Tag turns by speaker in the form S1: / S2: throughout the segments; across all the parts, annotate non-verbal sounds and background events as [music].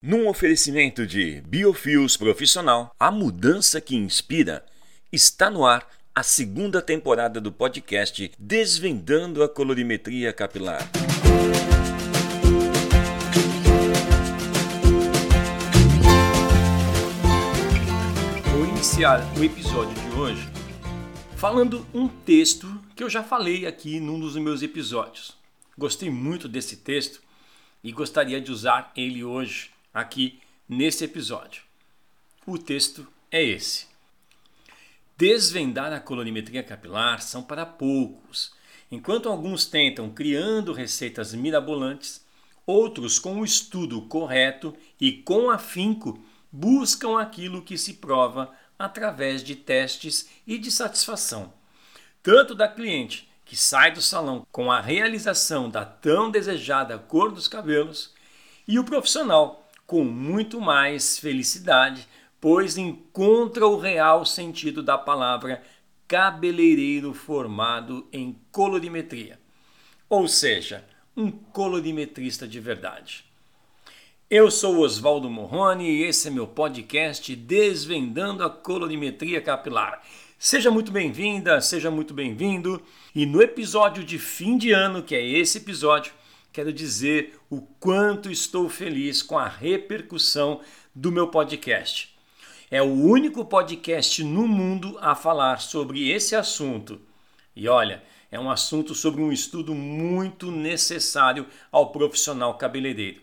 S1: Num oferecimento de Biofios Profissional, a mudança que inspira, está no ar a segunda temporada do podcast Desvendando a Colorimetria Capilar. Vou iniciar o episódio de hoje falando um texto que eu já falei aqui num dos meus episódios. Gostei muito desse texto e gostaria de usar ele hoje aqui nesse episódio. O texto é esse. Desvendar a colorimetria capilar são para poucos. Enquanto alguns tentam criando receitas mirabolantes, outros, com o estudo correto e com afinco, buscam aquilo que se prova através de testes e de satisfação, tanto da cliente que sai do salão com a realização da tão desejada cor dos cabelos, e o profissional com muito mais felicidade, pois encontra o real sentido da palavra cabeleireiro formado em colorimetria, ou seja, um colorimetrista de verdade. Eu sou Oswaldo Morrone e esse é meu podcast Desvendando a Colorimetria Capilar. Seja muito bem-vinda, seja muito bem-vindo. E no episódio de fim de ano, que é esse episódio, quero dizer o quanto estou feliz com a repercussão do meu podcast. É o único podcast no mundo a falar sobre esse assunto. E olha, é um assunto sobre um estudo muito necessário ao profissional cabeleireiro,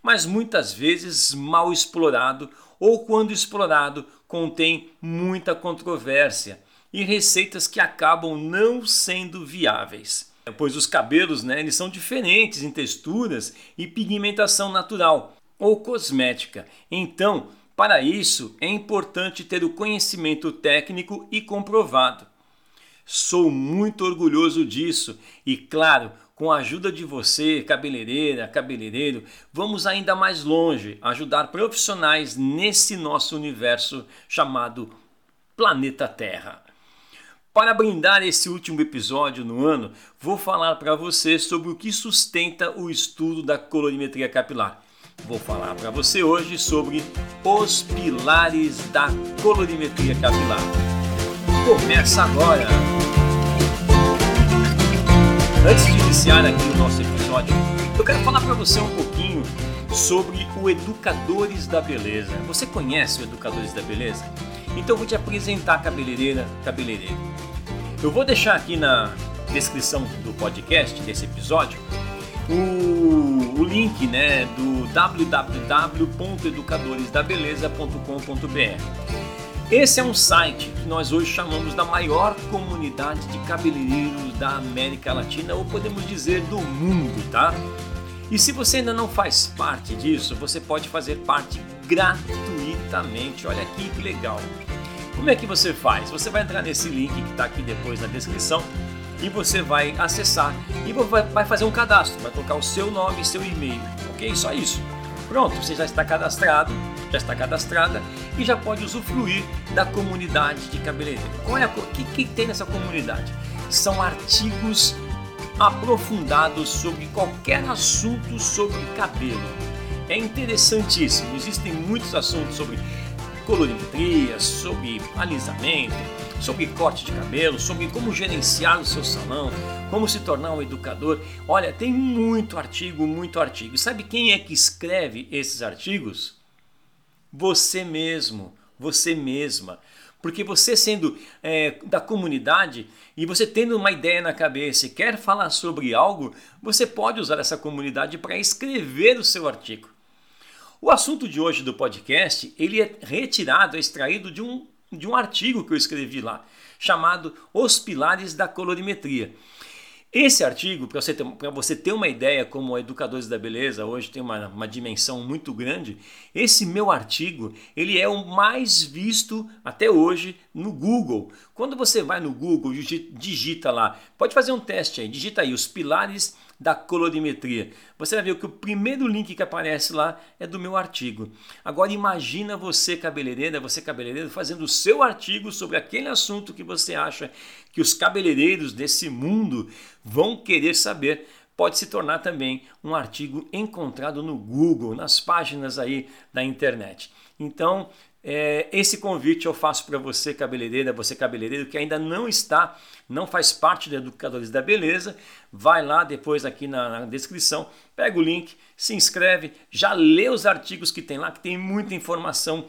S1: mas muitas vezes mal explorado ou quando explorado contém muita controvérsia e receitas que acabam não sendo viáveis pois os cabelos né, eles são diferentes em texturas e pigmentação natural ou cosmética. Então, para isso é importante ter o conhecimento técnico e comprovado. Sou muito orgulhoso disso e, claro, com a ajuda de você, cabeleireira, cabeleireiro, vamos ainda mais longe, ajudar profissionais nesse nosso universo chamado Planeta Terra. Para brindar esse último episódio no ano, vou falar para você sobre o que sustenta o estudo da colorimetria capilar. Vou falar para você hoje sobre os pilares da colorimetria capilar. Começa agora! Antes de iniciar aqui o nosso episódio, eu quero falar para você um pouquinho sobre o Educadores da Beleza. Você conhece o Educadores da Beleza? Então eu vou te apresentar cabeleireira, cabeleireiro. Eu vou deixar aqui na descrição do podcast, desse episódio, o, o link né, do www.educadoresdabeleza.com.br. Esse é um site que nós hoje chamamos da maior comunidade de cabeleireiros da América Latina, ou podemos dizer do mundo, tá? E se você ainda não faz parte disso, você pode fazer parte gratuitamente. Olha aqui que legal. Como é que você faz? Você vai entrar nesse link que está aqui depois na descrição e você vai acessar e vai fazer um cadastro, vai colocar o seu nome e seu e-mail, ok? Só isso. Pronto, você já está cadastrado, já está cadastrada e já pode usufruir da comunidade de cabeleireiro. Qual é a, o que, que tem nessa comunidade? São artigos aprofundados sobre qualquer assunto sobre cabelo. É interessantíssimo, existem muitos assuntos sobre colorimetria, sobre alisamento, sobre corte de cabelo, sobre como gerenciar o seu salão, como se tornar um educador. Olha, tem muito artigo, muito artigo. E sabe quem é que escreve esses artigos? Você mesmo, você mesma. Porque você sendo é, da comunidade e você tendo uma ideia na cabeça e quer falar sobre algo, você pode usar essa comunidade para escrever o seu artigo. O assunto de hoje do podcast ele é retirado, é extraído de um, de um artigo que eu escrevi lá, chamado Os Pilares da Colorimetria. Esse artigo, para você, ter, você ter uma ideia como Educadores da Beleza hoje tem uma, uma dimensão muito grande, esse meu artigo ele é o mais visto até hoje no Google. Quando você vai no Google, digita lá, pode fazer um teste aí, digita aí os pilares da colorimetria. Você vai ver que o primeiro link que aparece lá é do meu artigo. Agora imagina você cabeleireira, você cabeleireiro fazendo o seu artigo sobre aquele assunto que você acha que os cabeleireiros desse mundo vão querer saber pode se tornar também um artigo encontrado no Google, nas páginas aí da internet. Então, é, esse convite eu faço para você, cabeleireira, você cabeleireiro que ainda não está, não faz parte do Educadores da Beleza, vai lá depois aqui na, na, descrição, pega o link, se inscreve, já lê os artigos que tem lá, que tem muita informação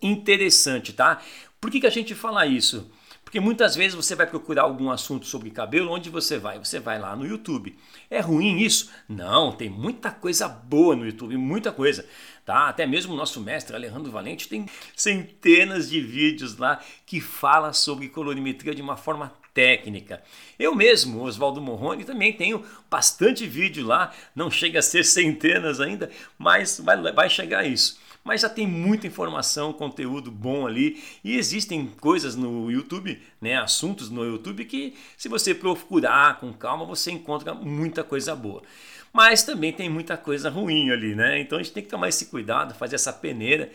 S1: interessante, tá? Por que, que a gente fala isso? Porque muitas vezes você vai procurar algum assunto sobre cabelo, onde você vai? Você vai lá no YouTube. É ruim isso? Não, tem muita coisa boa no YouTube, muita coisa. Tá? Até mesmo o nosso mestre Alejandro Valente tem centenas de vídeos lá que fala sobre colorimetria de uma forma técnica. Eu mesmo, Oswaldo Morrone, também tenho bastante vídeo lá, não chega a ser centenas ainda, mas vai, vai chegar a isso mas já tem muita informação, conteúdo bom ali e existem coisas no YouTube, né, assuntos no YouTube que se você procurar com calma você encontra muita coisa boa. Mas também tem muita coisa ruim ali, né? Então a gente tem que tomar esse cuidado, fazer essa peneira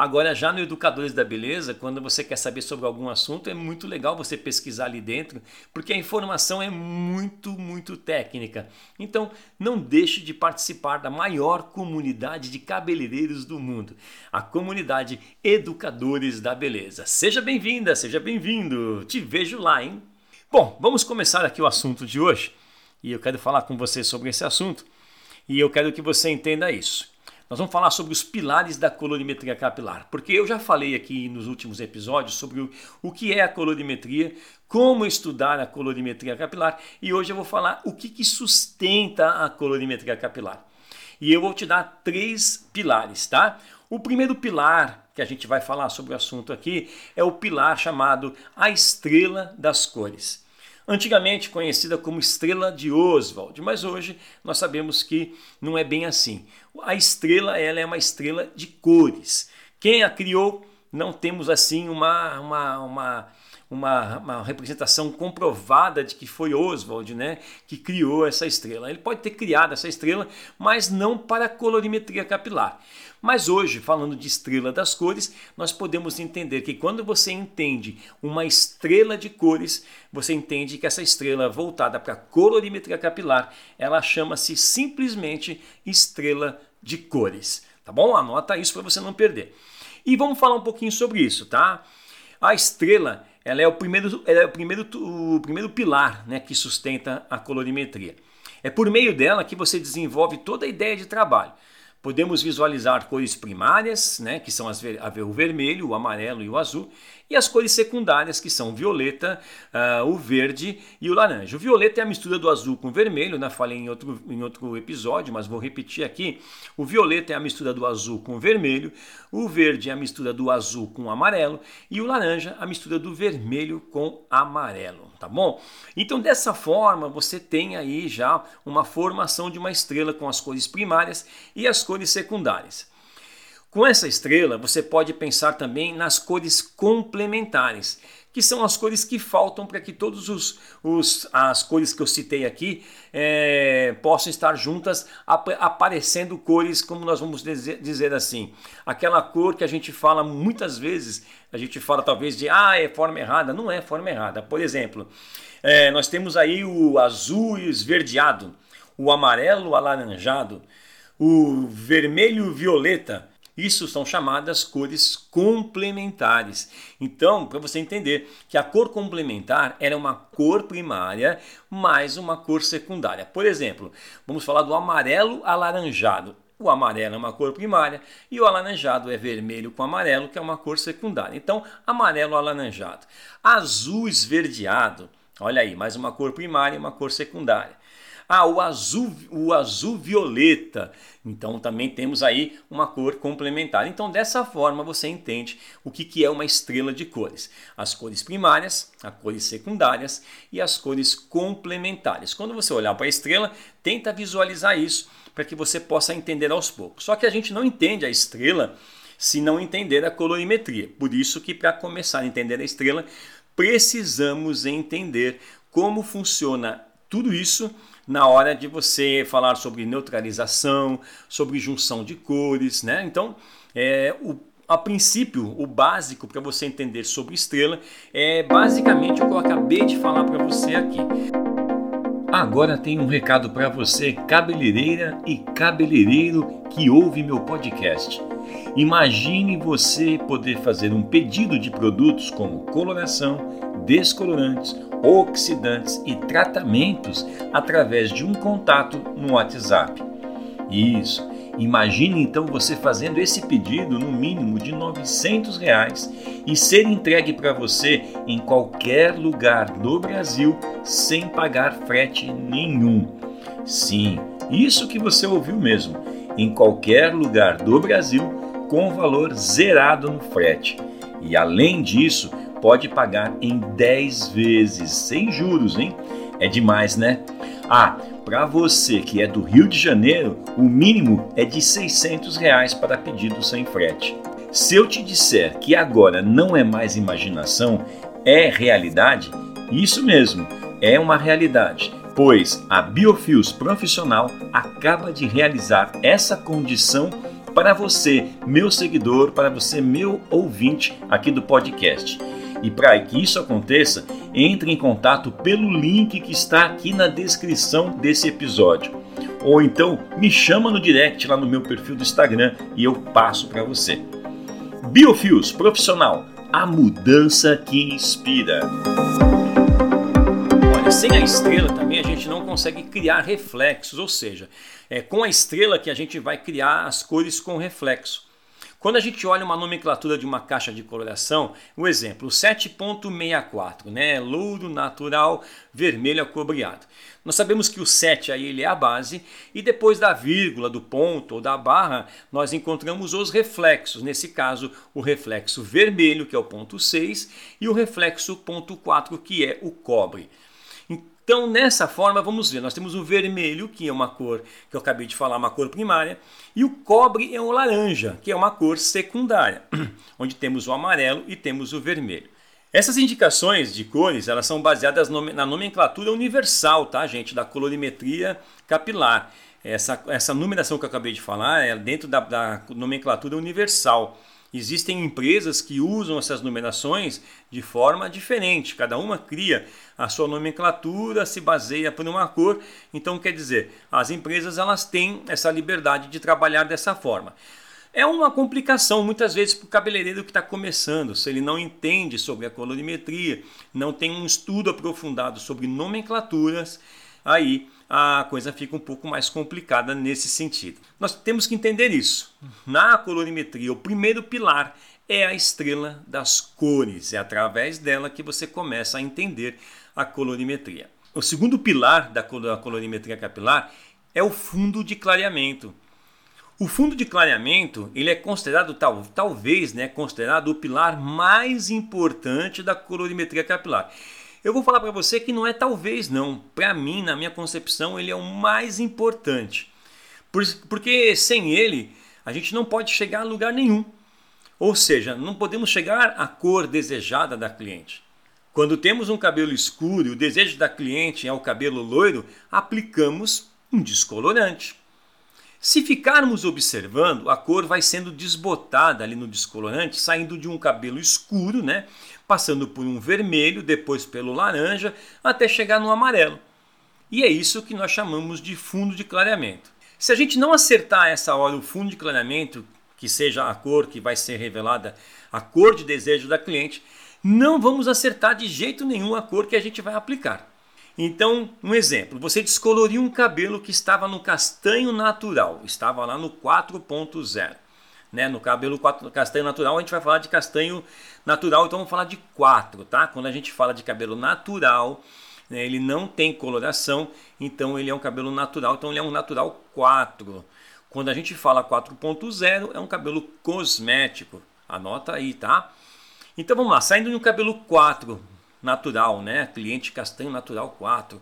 S1: Agora, já no Educadores da Beleza, quando você quer saber sobre algum assunto, é muito legal você pesquisar ali dentro, porque a informação é muito, muito técnica. Então, não deixe de participar da maior comunidade de cabeleireiros do mundo, a comunidade Educadores da Beleza. Seja bem-vinda, seja bem-vindo. Te vejo lá, hein? Bom, vamos começar aqui o assunto de hoje. E eu quero falar com você sobre esse assunto. E eu quero que você entenda isso. Nós vamos falar sobre os pilares da colorimetria capilar, porque eu já falei aqui nos últimos episódios sobre o, que é a colorimetria, como estudar a colorimetria capilar e hoje eu vou falar o que, que sustenta a colorimetria capilar. E eu vou te dar três pilares, tá? O primeiro pilar que a gente vai falar sobre o assunto aqui é o pilar chamado a estrela das cores antigamente conhecida como estrela de Oswald, mas hoje nós sabemos que não é bem assim. A estrela ela é uma estrela de cores. Quem a criou, não temos assim uma, uma, uma, uma, uma representação comprovada de que foi Oswald né, que criou essa estrela. Ele pode ter criado essa estrela, mas não para colorimetria capilar. Mas hoje, falando de estrela das cores, nós podemos entender que quando você entende uma estrela de cores, você entende que essa estrela voltada para colorimetria capilar, ela chama-se simplesmente estrela de cores. Tá bom? Anota isso para você não perder. E vamos falar um pouquinho sobre isso, tá? A estrela, ela é o primeiro, é o primeiro, o primeiro pilar, né, que sustenta a colorimetria. É por meio dela que você desenvolve toda a ideia de trabalho. Podemos visualizar cores primárias, né, que são as, o vermelho, o amarelo e o azul, e as cores secundárias, que são o violeta, uh, o verde e o laranja. O violeta é a mistura do azul com o vermelho, né? falei em outro, em outro episódio, mas vou repetir aqui. O violeta é a mistura do azul com o vermelho, o verde é a mistura do azul com o amarelo e o laranja a mistura do vermelho com amarelo tá bom? Então dessa forma você tem aí já uma formação de uma estrela com as cores primárias e as cores secundárias. Com essa estrela você pode pensar também nas cores complementares, que são as cores que faltam para que todas os, os, as cores que eu citei aqui é, possam estar juntas, ap aparecendo cores, como nós vamos dizer, dizer, assim. Aquela cor que a gente fala muitas vezes, a gente fala talvez de, ah, é forma errada. Não é forma errada. Por exemplo, é, nós temos aí o azul esverdeado, o amarelo alaranjado, o vermelho violeta, isso são chamadas cores complementares. Então, para você entender que a cor complementar era uma cor primária mais uma cor secundária. Por exemplo, vamos falar do amarelo alaranjado. O amarelo é uma cor primária e o alaranjado é vermelho com amarelo, que é uma cor secundária. Então, amarelo alaranjado. Azul esverdeado. Olha aí, mais uma cor primária e uma cor secundária. Ah, o azul, o azul violeta. Então também temos aí uma cor complementar. Então dessa forma você entende o que, que é uma estrela de cores. As cores primárias, as cores secundárias e as cores complementares. Quando você olhar para a estrela, tenta visualizar isso para que você possa entender aos poucos. Só que a gente não entende a estrela se não entender a colorimetria. Por isso que para começar a entender a estrela, precisamos entender como funciona tudo isso na hora de você falar sobre neutralização, sobre junção de cores, né? Então, é, o, a princípio, o básico para você entender sobre estrela é basicamente o que eu acabei de falar para você aqui. Agora tem um recado para você, cabeleireira e cabeleireiro que ouve meu podcast. Imagine você poder fazer um pedido de produtos como coloração, descolorantes, oxidantes e tratamentos através de um contato no WhatsApp. Isso. Imagine então você fazendo esse pedido no mínimo de 900 reais e ser entregue para você em qualquer lugar do Brasil sem pagar frete nenhum. Sim, isso que você ouviu mesmo, em qualquer lugar do Brasil com valor zerado no frete. E além disso, pode pagar em 10 vezes, sem juros, hein? É demais, né? Ah, para você que é do Rio de Janeiro, o mínimo é de 600 reais para pedido sem frete. Se eu te disser que agora não é mais imaginação, é realidade, isso mesmo, é uma realidade, pois a Biofios Profissional acaba de realizar essa condição para você, meu seguidor, para você, meu ouvinte aqui do podcast. E para que isso aconteça, entre em contato pelo link que está aqui na descrição desse episódio. Ou então me chama no direct lá no meu perfil do Instagram e eu passo para você. Biofios Profissional, a mudança que inspira. Olha, sem a estrela também a gente não consegue criar reflexos, ou seja, é com a estrela que a gente vai criar as cores com reflexo. Quando a gente olha uma nomenclatura de uma caixa de coloração, o exemplo, o 7.64, né, louro natural vermelho acobreado. Nós sabemos que o 7 aí ele é a base e depois da vírgula, do ponto ou da barra, nós encontramos os reflexos. Nesse caso, o reflexo vermelho, que é o ponto 6, e o reflexo ponto 4, que é o cobre. Então, nessa forma, vamos ver, nós temos o vermelho, que é uma cor que eu acabei de falar, uma cor primária, e o cobre é o laranja, que é uma cor secundária, [clears throat] onde temos o amarelo e temos o vermelho. Essas indicações de cores, elas são baseadas na nomenclatura universal, tá, gente, da colorimetria capilar. Essa, essa numeração que eu acabei de falar é dentro da, da nomenclatura universal. Existem empresas que usam essas numerações de forma diferente, cada uma cria a sua nomenclatura, se baseia por uma cor. Então, quer dizer, as empresas elas têm essa liberdade de trabalhar dessa forma. É uma complicação muitas vezes para o cabeleireiro que está começando, se ele não entende sobre a colorimetria, não tem um estudo aprofundado sobre nomenclaturas, aí a coisa fica um pouco mais complicada nesse sentido. Nós temos que entender isso. Na colorimetria, o primeiro pilar é a estrela das cores. É através dela que você começa a entender a colorimetria. O segundo pilar da colorimetria capilar é o fundo de clareamento. O fundo de clareamento ele é considerado tal, talvez, né, considerado o pilar mais importante da colorimetria capilar. Eu vou falar para você que não é talvez não. Para mim, na minha concepção, ele é o mais importante. Porque sem ele, a gente não pode chegar a lugar nenhum. Ou seja, não podemos chegar à cor desejada da cliente. Quando temos um cabelo escuro e o desejo da cliente é o cabelo loiro, aplicamos um descolorante. Se ficarmos observando, a cor vai sendo desbotada ali no descolorante, saindo de um cabelo escuro, né, passando por um vermelho, depois pelo laranja, até chegar no amarelo. E é isso que nós chamamos de fundo de clareamento. Se a gente não acertar essa hora o fundo de clareamento, que seja a cor que vai ser revelada, a cor de desejo da cliente, não vamos acertar de jeito nenhum a cor que a gente vai aplicar. Então, um exemplo: você descoloriu um cabelo que estava no castanho natural, estava lá no 4.0. Né? No cabelo 4, castanho natural, a gente vai falar de castanho natural, então vamos falar de 4, tá? Quando a gente fala de cabelo natural, né, ele não tem coloração, então ele é um cabelo natural, então ele é um natural 4. Quando a gente fala 4.0, é um cabelo cosmético. Anota aí, tá? Então vamos lá, saindo do cabelo 4, natural, né? Cliente castanho natural 4.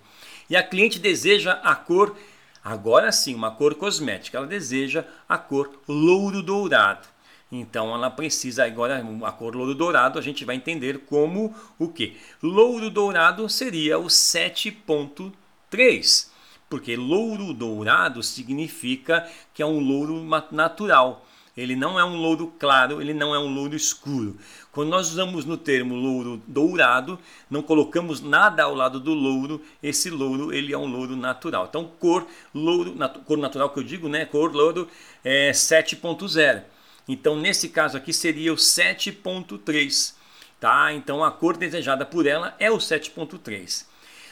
S1: E a cliente deseja a cor, agora sim, uma cor cosmética. Ela deseja a cor louro dourado. Então ela precisa agora a cor louro dourado, a gente vai entender como o que? Louro dourado seria o 7.3, porque louro dourado significa que é um louro natural. Ele não é um louro claro, ele não é um louro escuro. Quando nós usamos no termo louro dourado, não colocamos nada ao lado do louro, esse louro ele é um louro natural. Então, cor louro, nat cor natural que eu digo, né? Cor louro é 7.0. Então, nesse caso aqui seria o 7.3, tá? Então, a cor desejada por ela é o 7.3.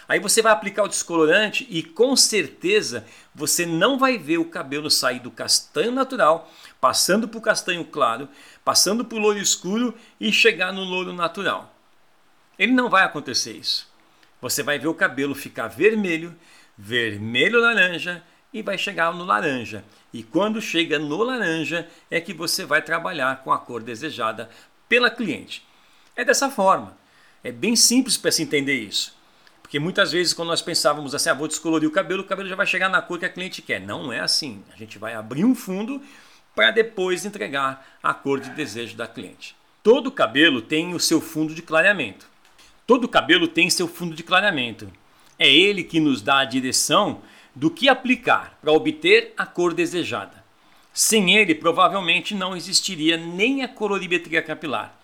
S1: Aí você vai aplicar o descolorante e com certeza você não vai ver o cabelo sair do castanho natural, passando para o castanho claro, passando para o louro escuro e chegar no louro natural. Ele não vai acontecer isso. Você vai ver o cabelo ficar vermelho, vermelho laranja e vai chegar no laranja. E quando chega no laranja é que você vai trabalhar com a cor desejada pela cliente. É dessa forma. É bem simples para se entender isso. Porque muitas vezes, quando nós pensávamos assim, ah, vou descolorir o cabelo, o cabelo já vai chegar na cor que a cliente quer. Não é assim. A gente vai abrir um fundo para depois entregar a cor de desejo da cliente. Todo cabelo tem o seu fundo de clareamento. Todo cabelo tem seu fundo de clareamento. É ele que nos dá a direção do que aplicar para obter a cor desejada. Sem ele, provavelmente não existiria nem a colorimetria capilar.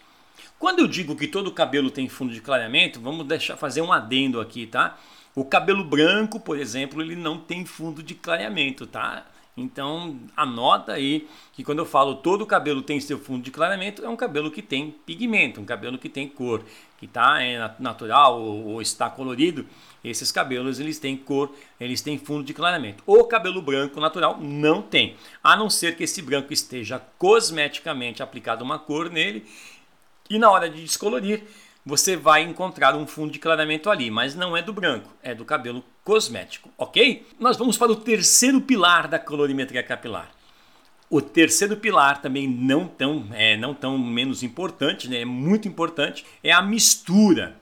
S1: Quando eu digo que todo cabelo tem fundo de clareamento, vamos deixar fazer um adendo aqui, tá? O cabelo branco, por exemplo, ele não tem fundo de clareamento, tá? Então anota aí que quando eu falo todo cabelo tem seu fundo de clareamento, é um cabelo que tem pigmento, um cabelo que tem cor, que está é, natural ou, ou, está colorido. Esses cabelos eles têm cor, eles têm fundo de clareamento. O cabelo branco natural não tem, a não ser que esse branco esteja cosmeticamente aplicado uma cor nele e na hora de descolorir, você vai encontrar um fundo de clareamento ali, mas não é do branco, é do cabelo cosmético, ok? Nós vamos para o terceiro pilar da colorimetria capilar. O terceiro pilar, também não tão, é, não tão menos importante, né, é muito importante, é a mistura.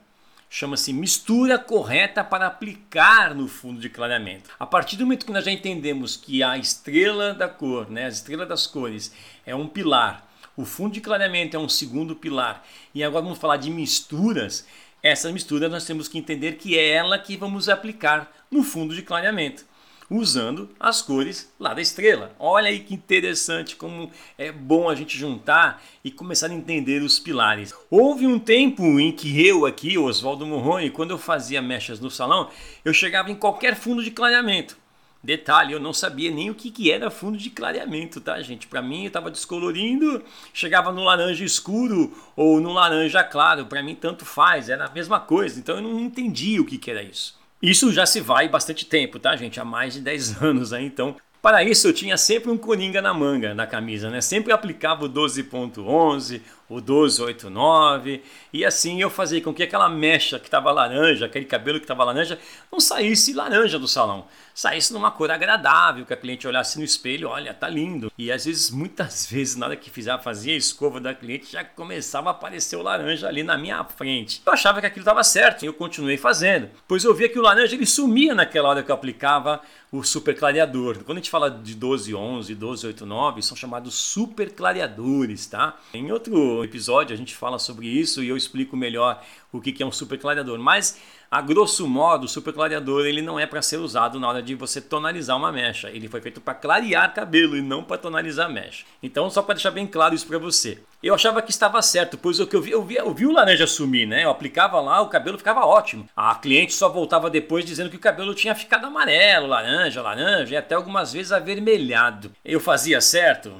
S1: Chama-se mistura correta para aplicar no fundo de clareamento. A partir do momento que nós já entendemos que a estrela da cor, né, a estrela das cores, é um pilar o fundo de clareamento é um segundo pilar. E agora vamos falar de misturas. Essa mistura nós temos que entender que é ela que vamos aplicar no fundo de clareamento, usando as cores lá da estrela. Olha aí que interessante como é bom a gente juntar e começar a entender os pilares. Houve um tempo em que eu aqui, Oswaldo Morrone, quando eu fazia mechas no salão, eu chegava em qualquer fundo de clareamento. Detalhe, eu não sabia nem o que, que era fundo de clareamento, tá, gente? Para mim, eu estava descolorindo, chegava no laranja escuro ou no laranja claro. Para mim, tanto faz, era a mesma coisa. Então, eu não entendi o que, que era isso. Isso já se vai bastante tempo, tá, gente? Há mais de 10 [laughs] anos aí, então. Para isso, eu tinha sempre um coringa na manga, na camisa, né? Sempre aplicava o 12.11, o 1289, e assim eu fazia com que aquela mecha que estava laranja, aquele cabelo que estava laranja, não saísse laranja do salão, saísse numa cor agradável, que a cliente olhasse no espelho, olha, tá lindo. E às vezes, muitas [laughs] vezes, na hora que fizia, fazia a escova da cliente, já começava a aparecer o laranja ali na minha frente. Eu achava que aquilo estava certo e eu continuei fazendo, pois eu via que o laranja ele sumia naquela hora que eu aplicava o super clareador. Quando a gente fala de 1211, 1289, são chamados super clareadores, tá? Em outro episódio a gente fala sobre isso e eu explico melhor o que é um super clareador. Mas a grosso modo, o super clareador ele não é para ser usado na hora de você tonalizar uma mecha. Ele foi feito para clarear cabelo e não para tonalizar mecha. Então, só para deixar bem claro isso para você. Eu achava que estava certo, pois o que eu vi, eu vi, eu vi o laranja sumir, né? Eu aplicava lá, o cabelo ficava ótimo. A cliente só voltava depois dizendo que o cabelo tinha ficado amarelo, laranja, laranja e até algumas vezes avermelhado. Eu fazia certo?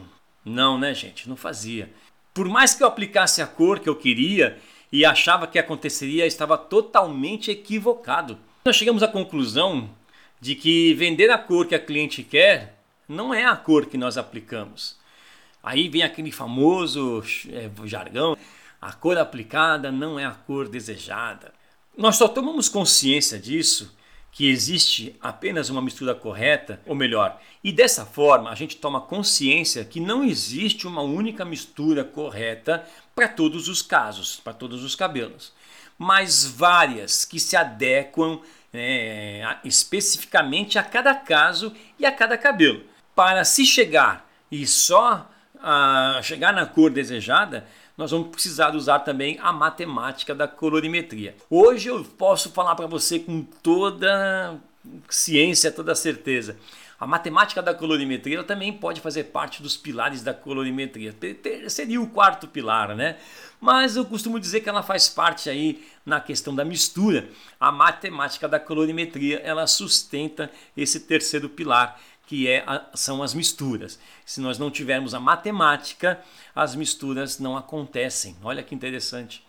S1: Não, né, gente? Não fazia. Por mais que eu aplicasse a cor que eu queria e achava que aconteceria, estava totalmente equivocado. Nós chegamos à conclusão de que vender a cor que a cliente quer não é a cor que nós aplicamos. Aí vem aquele famoso é, jargão: a cor aplicada não é a cor desejada. Nós só tomamos consciência disso que existe apenas uma mistura correta, ou melhor, e dessa forma a gente toma consciência que não existe uma única mistura correta para todos os casos, para todos os cabelos, mas várias que se adequam é, especificamente a cada caso e a cada cabelo. Para se chegar e só a ah, chegar na cor desejada, nós vamos precisar usar também a matemática da colorimetria. Hoje eu posso falar para você com toda ciência, toda certeza. A matemática da colorimetria também pode fazer parte dos pilares da colorimetria. Seria o quarto pilar, né? Mas eu costumo dizer que ela faz parte aí na questão da mistura. A matemática da colorimetria, ela sustenta esse terceiro pilar, que é a, são as misturas. Se nós não tivermos a matemática, as misturas não acontecem. Olha que interessante.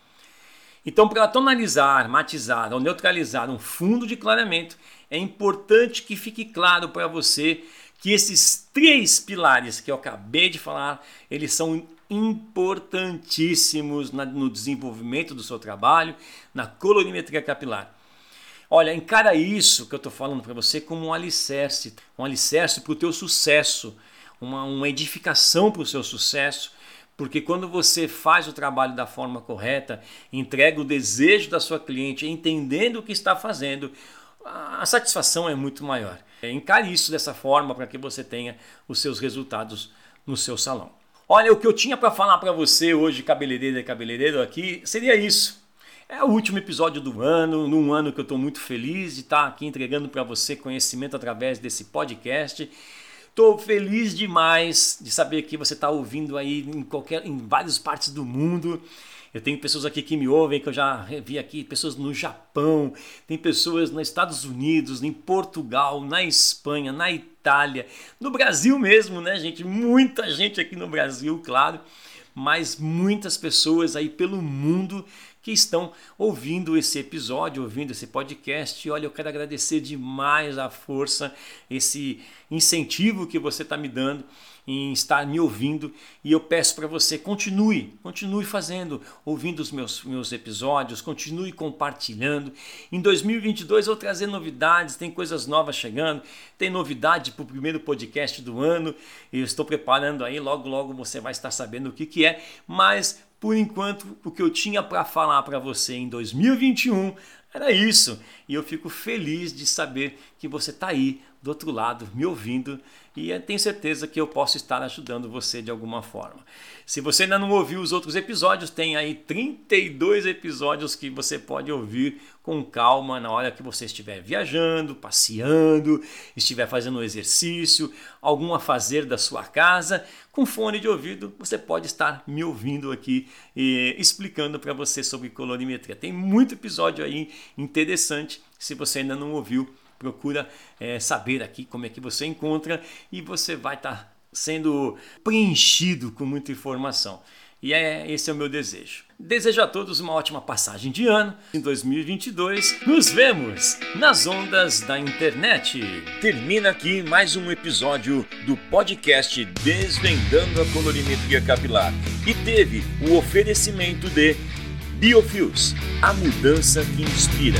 S1: Então, para tonalizar, matizar ou neutralizar um fundo de clareamento, é importante que fique claro para você que esses três pilares que eu acabei de falar, eles são importantíssimos no desenvolvimento do seu trabalho, na colorimetria capilar. Olha, encara isso que eu estou falando para você como um alicerce, um alicerce para o teu sucesso, uma, uma edificação para o seu sucesso, porque quando você faz o trabalho da forma correta, entrega o desejo da sua cliente, entendendo o que está fazendo, a satisfação é muito maior. Encare isso dessa forma para que você tenha os seus resultados no seu salão. Olha, o que eu tinha para falar para você hoje, cabeleireiro e cabeleireiro aqui, seria isso. É o último episódio do ano, num ano que eu estou muito feliz de estar aqui entregando para você conhecimento através desse podcast. Estou feliz demais de saber que você está ouvindo aí em qualquer, em várias partes do mundo. Eu tenho pessoas aqui que me ouvem, que eu já vi aqui, pessoas no Japão, tem pessoas nos Estados Unidos, em Portugal, na Espanha, na Itália, no Brasil mesmo, né, gente? Muita gente aqui no Brasil, claro, mas muitas pessoas aí pelo mundo que estão ouvindo esse episódio, ouvindo esse podcast. E olha, eu quero agradecer demais a força, esse incentivo que você está me dando em estar me ouvindo e eu peço para você continue, continue fazendo, ouvindo os meus, meus episódios, continue compartilhando. Em 2022 eu vou trazer novidades, tem coisas novas chegando, tem novidade para o primeiro podcast do ano eu estou preparando aí, logo logo você vai estar sabendo o que, que é, mas por enquanto, o que eu tinha para falar para você em 2021 era isso. E eu fico feliz de saber que você está aí do outro lado me ouvindo e tenho certeza que eu posso estar ajudando você de alguma forma. Se você ainda não ouviu os outros episódios, tem aí 32 episódios que você pode ouvir com calma na hora que você estiver viajando, passeando, estiver fazendo exercício, algum a fazer da sua casa, com fone de ouvido, você pode estar me ouvindo aqui e explicando para você sobre colorimetria. Tem muito episódio aí interessante, se você ainda não ouviu, procura é, saber aqui como é que você encontra e você vai estar tá sendo preenchido com muita informação. E é esse é o meu desejo. Desejo a todos uma ótima passagem de ano em 2022. Nos vemos nas ondas da internet. Termina aqui mais um episódio do podcast Desvendando a Colorimetria Capilar e teve o oferecimento de Biofios, a mudança que inspira.